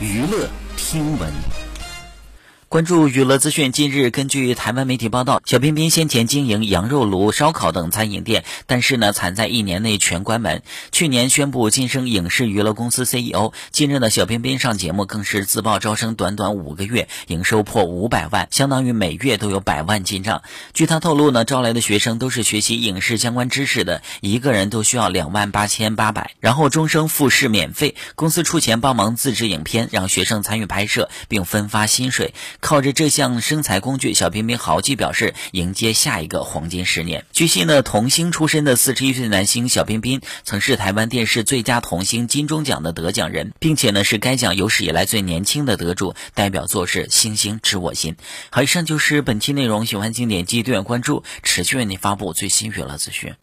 娱乐听闻。关注娱乐资讯。近日，根据台湾媒体报道，小彬彬先前经营羊肉炉、烧烤等餐饮店，但是呢，惨在一年内全关门。去年宣布晋升影视娱乐公司 CEO，近日的小彬彬上节目更是自曝招生短短五个月，营收破五百万，相当于每月都有百万进账。据他透露呢，招来的学生都是学习影视相关知识的，一个人都需要两万八千八百，然后终生复试免费，公司出钱帮忙自制影片，让学生参与拍摄，并分发薪水。靠着这项生财工具，小彬彬豪气表示迎接下一个黄金十年。据悉呢，童星出身的四十一岁男星小彬彬曾是台湾电视最佳童星金钟奖的得奖人，并且呢是该奖有史以来最年轻的得主。代表作是《星星知我心》。好，以上就是本期内容。喜欢请点击订阅关注，持续为您发布最新娱乐资讯。